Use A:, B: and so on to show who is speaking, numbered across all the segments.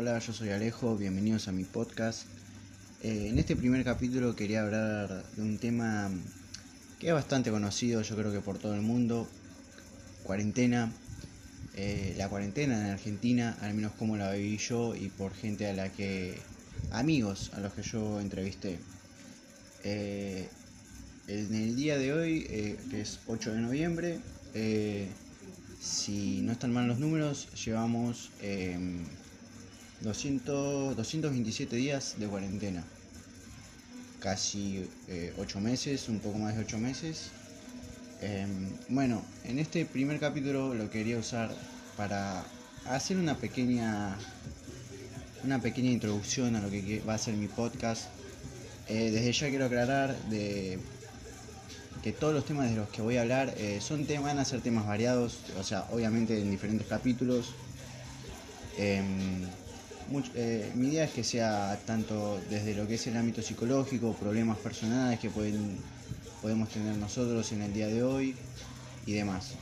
A: Hola, yo soy Alejo, bienvenidos a mi podcast. Eh, en este primer capítulo quería hablar de un tema que es bastante conocido, yo creo que por todo el mundo, cuarentena. Eh, la cuarentena en Argentina, al menos como la viví yo y por gente a la que, amigos a los que yo entrevisté. Eh, en el día de hoy, que es 8 de noviembre, si no están mal los números, llevamos 200, 227 días de cuarentena. Casi 8 meses, un poco más de 8 meses. Em, bueno, en este primer capítulo lo quería usar para hacer una pequeña una pequeña introducción a lo que va a ser mi podcast. Eh, desde ya quiero aclarar de que todos los temas de los que voy a hablar eh, son temas, van a ser temas variados, o sea, obviamente en diferentes capítulos. Eh, mi idea es que sea tanto desde lo que es el ámbito psicológico, problemas personales que pueden, podemos tener nosotros en el día de hoy y demás.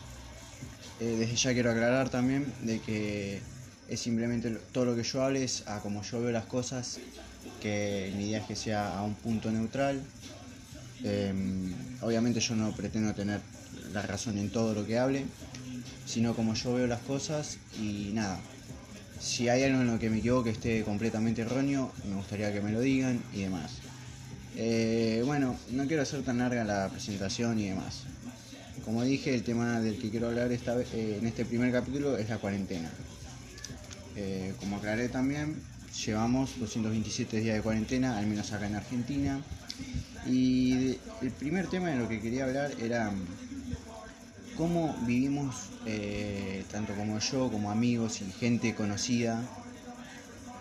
A: Eh, desde ya quiero aclarar también de que es simplemente todo lo que yo hable es a como yo veo las cosas, que mi idea es que sea a un punto neutral. Em, obviamente yo no pretendo tener la razón en todo lo que hable, sino como yo veo las cosas y nada, si hay algo en lo que me equivoque esté completamente erróneo, me gustaría que me lo digan y demás. Eh, bueno, no quiero hacer tan larga la presentación y demás. Como dije, el tema del que quiero hablar esta eh, en este primer capítulo es la cuarentena. Eh, como aclaré también, llevamos 227 días de cuarentena, al menos acá en Argentina. Y el primer tema de lo que quería hablar era cómo vivimos, eh, tanto como yo, como amigos y gente conocida,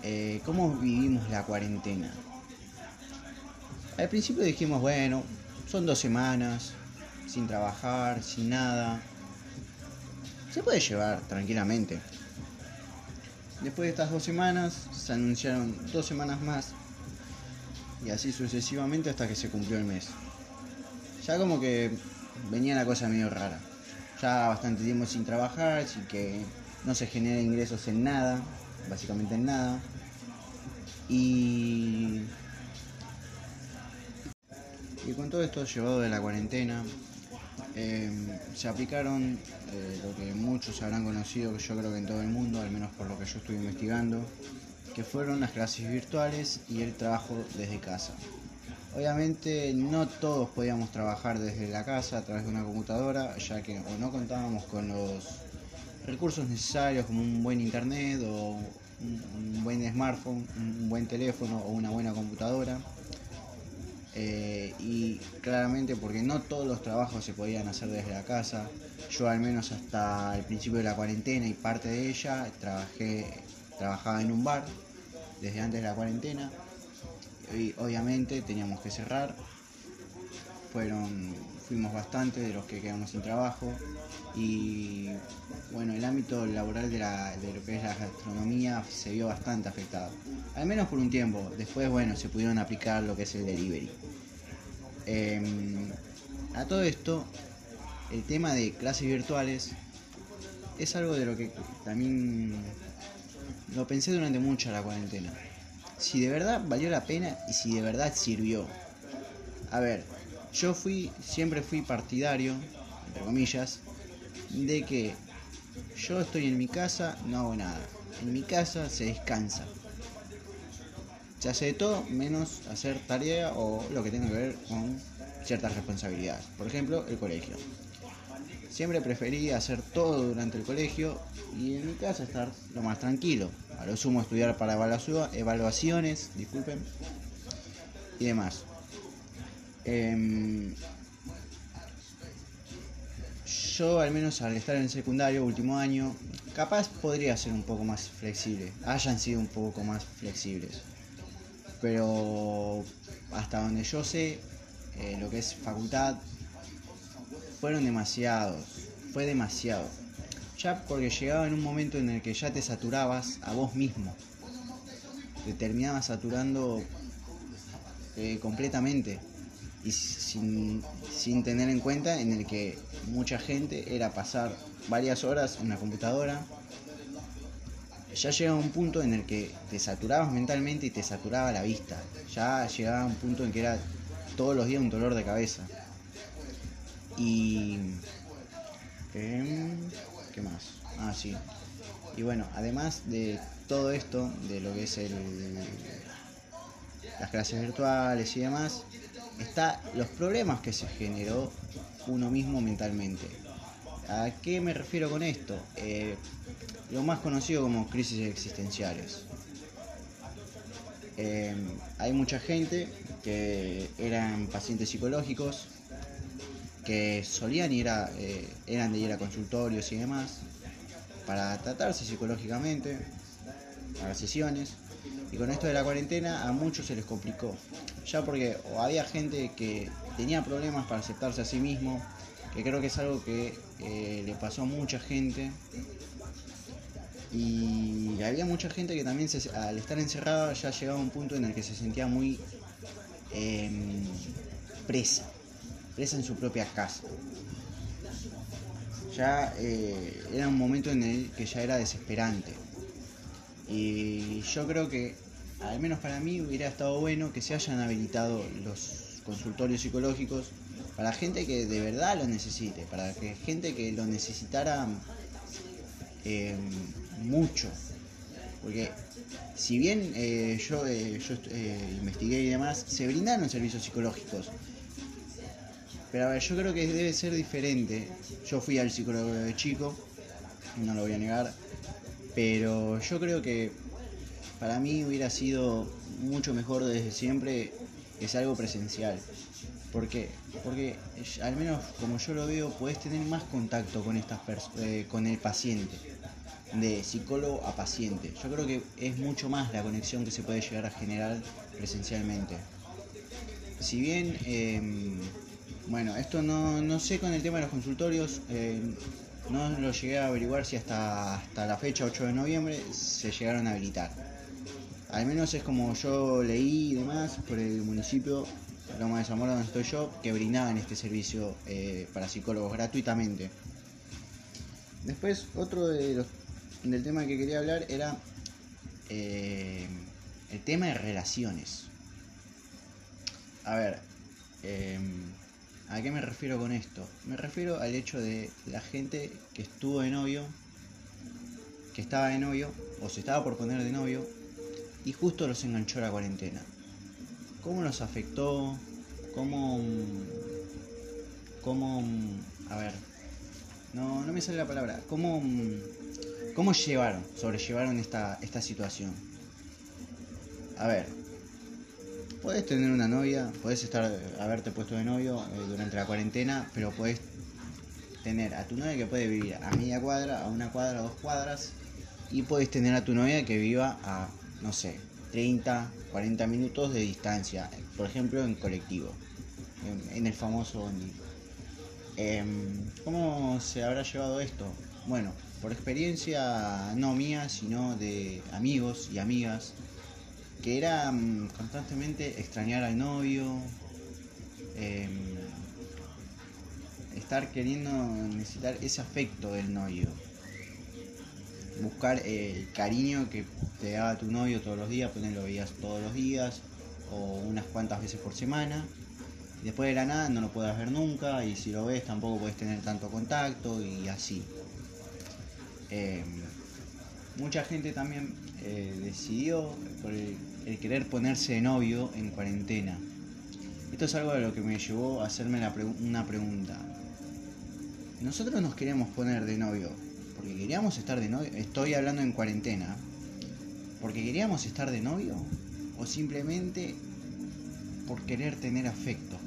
A: eh, cómo vivimos la cuarentena. Al principio dijimos, bueno, son dos semanas, sin trabajar, sin nada. Se puede llevar tranquilamente. Después de estas dos semanas, se anunciaron dos semanas más. Y así sucesivamente hasta que se cumplió el mes. Ya como que venía la cosa medio rara ya bastante tiempo sin trabajar, sin que no se genera ingresos en nada, básicamente en nada. Y, y con todo esto llevado de la cuarentena, em, se aplicaron eh, lo que muchos habrán conocido, que yo creo que en todo el mundo, al menos por lo que yo estuve investigando, que fueron las clases virtuales y el trabajo desde casa. Obviamente no todos podíamos trabajar desde la casa a través de una computadora, ya que o no contábamos con los recursos necesarios como un buen internet o un, buen smartphone, un buen teléfono o una buena computadora. Eh, y claramente porque no todos los trabajos se podían hacer desde la casa. Yo al menos hasta el principio de la cuarentena y parte de ella trabajé, trabajaba en un bar desde antes de la cuarentena obviamente teníamos que cerrar. Fueron, fuimos bastante de los que quedamos sin trabajo y bueno, el ámbito laboral de, lo que es la gastronomía se vio bastante afectado, al menos por un tiempo. Después, bueno, se pudieron aplicar lo que es el delivery. Em, a todo esto, el tema de clases virtuales es algo de lo que también lo pensé durante mucho la cuarentena si de verdad valió la pena y si de verdad sirvió. A ver, yo fui, siempre fui partidario, entre comillas, de que yo estoy en mi casa, no hago nada. En mi casa se descansa. Se hace de todo menos hacer tarea o lo que tenga que ver con ciertas responsabilidades. Por ejemplo, el colegio. Siempre preferí hacer todo durante el colegio y en mi casa estar lo más tranquilo. A lo sumo estudiar para evaluaciones, disculpen, y demás. Em, yo al menos al estar en el secundario, último año, capaz podría ser un poco más flexible, hayan sido un poco más flexibles. Pero hasta donde yo sé, eh, lo que es facultad, fueron demasiados, fue demasiado. Ya porque llegaba en un momento en el que ya te saturabas a vos mismo. Te terminabas saturando eh, completamente y sin, sin tener en cuenta en el que mucha gente era pasar varias horas en la computadora ya llegaba un punto en el que te saturabas mentalmente y te saturaba la vista. Ya llegaba un punto en que era todos los días un dolor de cabeza. Y... Em, ¿Qué más? Ah, sí. Y bueno, además de todo esto, de lo que es el, las clases virtuales y demás, está los problemas que se generó uno mismo mentalmente. ¿A qué me refiero con esto? Eh, lo más conocido como crisis existenciales. Eh, hay mucha gente que eran pacientes psicológicos, que solían ir a, eh, eran de ir a consultorios y demás, para tratarse psicológicamente, a las sesiones. Y con esto de la cuarentena a muchos se les complicó. Ya porque había gente que tenía problemas para aceptarse a sí mismo, que creo que es algo que eh, le pasó a mucha gente. Y había mucha gente que también al estar encerrada ya llegaba a un punto en el que se sentía muy em, presa, presa en su propia casa. Ya eh, era un momento en el que ya era desesperante. Y yo creo que, al menos para mí, hubiera estado bueno que se hayan habilitado los consultorios psicológicos para gente que de verdad lo necesite, para que gente que lo necesitara eh, mucho. Porque si bien eh, yo, eh, yo investigué y demás, se brindaron servicios psicológicos. Pero a ver, yo creo que debe ser diferente. Yo fui al psicólogo de chico, no lo voy a negar, pero yo creo que para mí hubiera sido mucho mejor desde siempre sea algo presencial. ¿Por qué? Porque al menos como yo lo veo, puedes tener más contacto con estas eh, con el paciente, de psicólogo a paciente. Yo creo que es mucho más la conexión que se puede llegar a generar presencialmente. Si bien, em, bueno, esto no, no, sé con el tema de los consultorios, eh, no lo llegué a averiguar si hasta, hasta la fecha 8 de noviembre se llegaron a habilitar. Al menos es como yo leí y demás por el municipio Loma de Zamora donde estoy yo, que brindaban este servicio eh, para psicólogos gratuitamente. Después, otro de los, del tema que quería hablar era eh, el tema de relaciones. A ver, ¿A qué me refiero con esto? Me refiero al hecho de la gente que estuvo de novio, que estaba de novio, o se estaba por poner de novio, y justo los enganchó la cuarentena. ¿Cómo los afectó? ¿Cómo... ¿Cómo... A ver, no, no me sale la palabra. ¿Cómo, cómo llevaron, sobrellevaron esta, esta situación? A ver, Puedes tener una novia, puedes estar, haberte puesto de novio eh, durante la cuarentena, pero puedes tener a tu novia que puede vivir a media cuadra, a una cuadra, a dos cuadras, y puedes tener a tu novia que viva a, no sé, 30, 40 minutos de distancia, por ejemplo en colectivo, en, el famoso bondi. Em, ¿Cómo se habrá llevado esto? Bueno, por experiencia no mía, sino de amigos y amigas que era mm, constantemente extrañar al novio, em, estar queriendo necesitar ese afecto del novio, buscar el cariño que te daba tu novio todos los días, pues lo veías todos los días o unas cuantas veces por semana. Después de la nada no lo puedes ver nunca y si lo ves tampoco puedes tener tanto contacto y así. Em, mucha gente también eh, decidió por el el querer ponerse de novio en cuarentena. Esto es algo de lo que me llevó a hacerme una pregunta. Nosotros nos queríamos poner de novio porque queríamos estar de novio. Estoy hablando en cuarentena. Porque queríamos estar de novio o simplemente por querer tener afecto.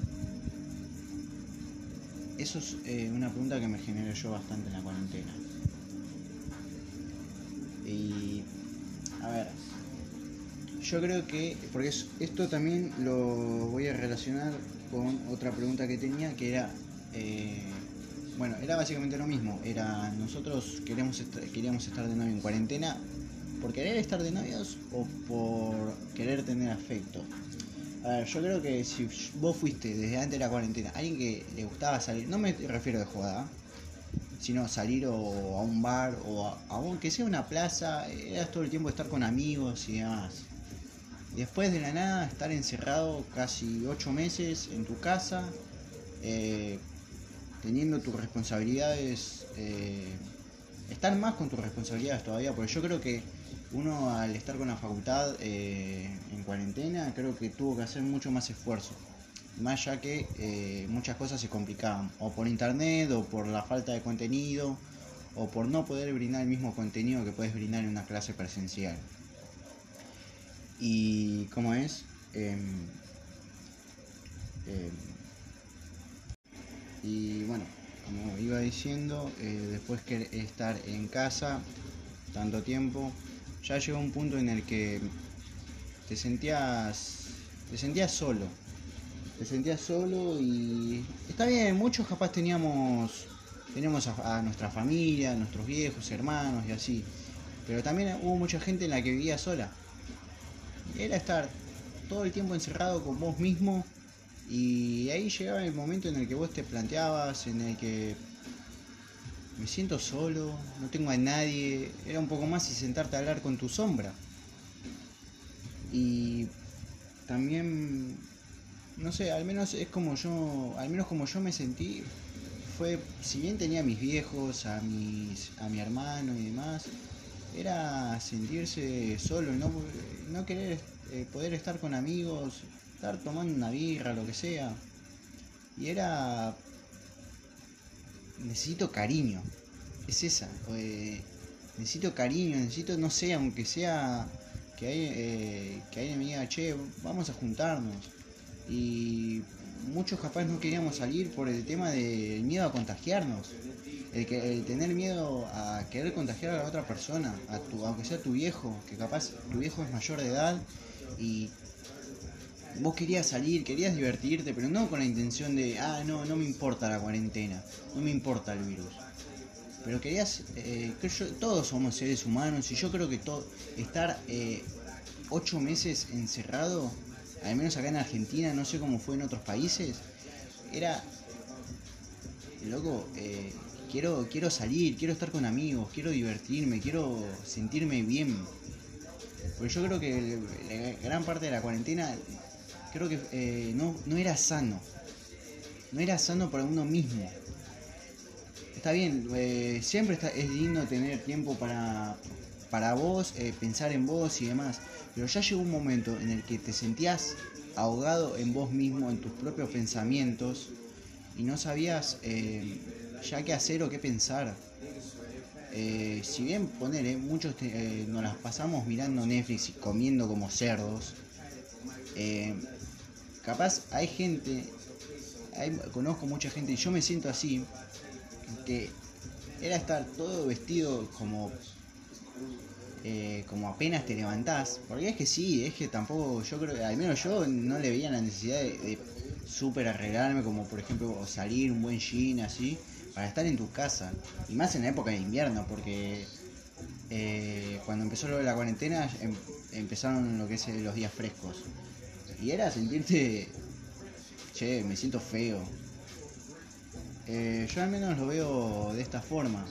A: Eso es eh, una pregunta que me generó yo bastante en la cuarentena. Y a ver, yo creo que, porque esto también lo voy a relacionar con otra pregunta que tenía, que era, eh, bueno, era básicamente lo mismo, era nosotros queremos queríamos estar de novio en cuarentena por querer estar de novios o por querer tener afecto. A ver, yo creo que si vos fuiste desde antes de la cuarentena, alguien que le gustaba salir, no me refiero de jugada, sino salir o a un bar o a, aunque sea una plaza, era todo el tiempo estar con amigos y demás. Después de la nada, estar encerrado casi ocho meses en tu casa, eh, teniendo tus responsabilidades, eh, estar más con tus responsabilidades todavía, porque yo creo que uno al estar con la facultad eh, en cuarentena, creo que tuvo que hacer mucho más esfuerzo más ya que muchas cosas se complicaban, o por internet, o por la falta de contenido, o por no poder brindar el mismo contenido que puedes brindar en una clase presencial. Y como es, em, em, y bueno, como iba diciendo, eh, después que estar en casa tanto tiempo, ya llegó un punto en el que te sentías, te sentías solo, te sentías solo y está bien, muchos capaz teníamos teníamos a, nuestra familia, a nuestros viejos, hermanos y así, pero también hubo mucha gente en la que vivía sola. Era estar todo el tiempo encerrado con vos mismo y ahí llegaba el momento en el que vos te planteabas, en el que me siento solo, no tengo a nadie, era un poco más y sentarte a hablar con tu sombra. Y también no sé, al menos es como yo, al menos como yo me sentí, fue, si bien tenía a mis viejos, a mis, a mi hermano y demás, era sentirse solo, no, no querer eh, poder estar con amigos, estar tomando una birra, lo que sea. Y era, necesito cariño, es esa, eh, necesito cariño, necesito, no sé, aunque sea que hay, eh, que alguien che, vamos a juntarnos y muchos capaz no queríamos salir por el tema del miedo a contagiarnos. El, que, tener miedo a querer contagiar a la otra persona, a tu, aunque sea tu viejo, que capaz tu viejo es mayor de edad y vos querías salir, querías divertirte, pero no con la intención de, ah, no, no me importa la cuarentena, no me importa el virus. Pero querías, eh, todos somos seres humanos y yo creo que todo, estar eh, ocho meses encerrado al menos acá en Argentina, no sé cómo fue en otros países, era, loco, eh, quiero, quiero salir, quiero estar con amigos, quiero divertirme, quiero sentirme bien. Porque yo creo que gran parte de la cuarentena, creo que eh, no, no era sano. No era sano para uno mismo. Está bien, eh, siempre está, es lindo tener tiempo para, para vos, pensar en vos y demás. Pero ya llegó un momento en el que te sentías ahogado en vos mismo, en tus propios pensamientos, y no sabías eh, ya hacer o qué pensar. Eh, si bien poner, eh, muchos nos las pasamos mirando Netflix y comiendo como cerdos, capaz hay gente, conozco mucha gente y yo me siento así, que era estar todo vestido como eh, como apenas te levantás, porque es que sí, es que tampoco, yo creo, al menos yo no le veía la necesidad de, de súper arreglarme, como por ejemplo salir un buen jean así, para estar en tu casa, y más en la época de invierno, porque eh, cuando empezó lo de la cuarentena em, empezaron lo que es eh, los días frescos, y era sentirte, che, me siento feo. yo al menos lo veo de esta forma.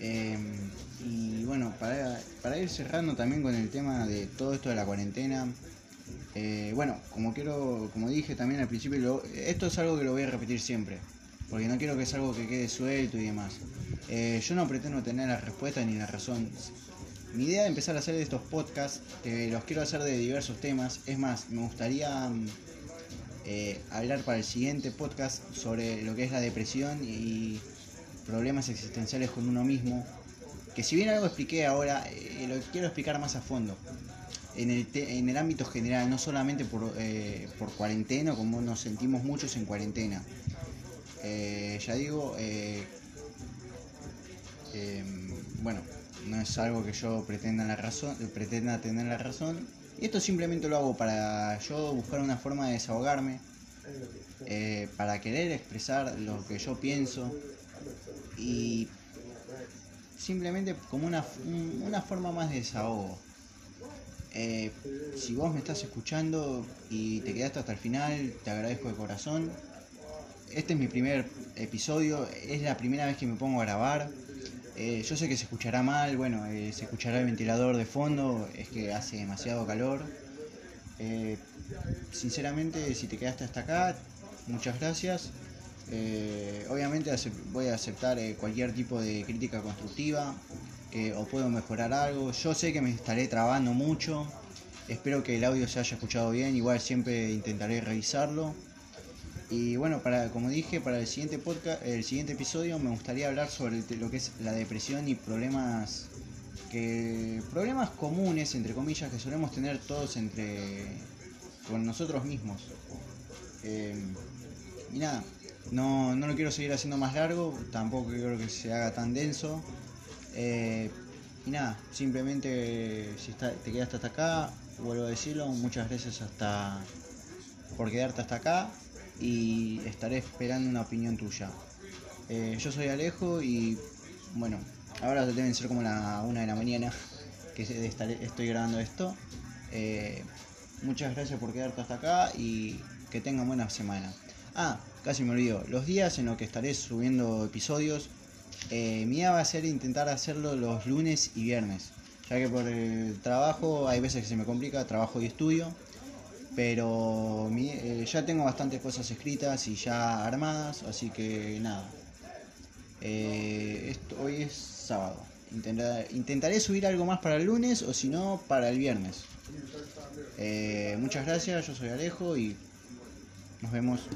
A: Em, y bueno, para, para, ir cerrando también con el tema de todo esto de la cuarentena, eh, bueno, como quiero, como dije también al principio, esto es algo que lo voy a repetir siempre, porque no quiero que es algo que quede suelto y demás. Eh, yo no pretendo tener la respuesta ni la razón. Mi idea de empezar a hacer estos podcasts, los quiero hacer de diversos temas, es más, me gustaría eh, hablar para el siguiente podcast sobre lo que es la depresión y problemas existenciales con uno mismo, que si bien algo expliqué ahora, eh, lo quiero explicar más a fondo. En el, ámbito general, no solamente por cuarentena, como nos sentimos muchos en cuarentena. Eh, ya digo, em, bueno, no es algo que yo pretenda, la razón, pretenda tener la razón. Y esto simplemente lo hago para yo buscar una forma de desahogarme, para querer expresar lo que yo pienso y simplemente como una, una forma más de desahogo. Eh, si vos me estás escuchando y te quedaste hasta el final, te agradezco de corazón. Este es mi primer episodio, es la primera vez que me pongo a grabar. Eh, yo sé que se escuchará mal, bueno, eh, se escuchará el ventilador de fondo, es que hace demasiado calor. Eh, sinceramente, si te quedaste hasta acá, muchas gracias. obviamente voy a aceptar cualquier tipo de crítica constructiva o puedo mejorar algo. Yo sé que me estaré trabando mucho. Espero que el audio se haya escuchado bien. Igual siempre intentaré revisarlo. Y bueno, para como dije, para el siguiente podcast, el siguiente episodio me gustaría hablar sobre lo que es la depresión y problemas que problemas comunes entre comillas que solemos tener todos entre con nosotros mismos. Eh, y nada, no, no lo quiero seguir haciendo más largo, tampoco quiero que se haga tan denso. Eh, y nada, simplemente si te quedaste hasta acá, vuelvo a decirlo, muchas gracias hasta por quedarte hasta acá y estaré esperando una opinión tuya. Eh, yo soy Alejo y bueno, ahora deben ser como la una de la mañana que estoy grabando esto. Eh, muchas gracias por quedarte hasta acá y que tengan buena semana. Ah, casi me olvido. Los días en los que estaré subiendo episodios, eh, mi idea va a ser intentar hacerlo los lunes y viernes. Ya que por el trabajo hay veces que se me complica, trabajo y estudio pero eh, ya tengo bastantes cosas escritas y ya armadas, así que nada. Eh, hoy es sábado. intentaré subir algo más para el lunes o si no, para el viernes. Eh, muchas gracias, yo soy Alejo y nos vemos.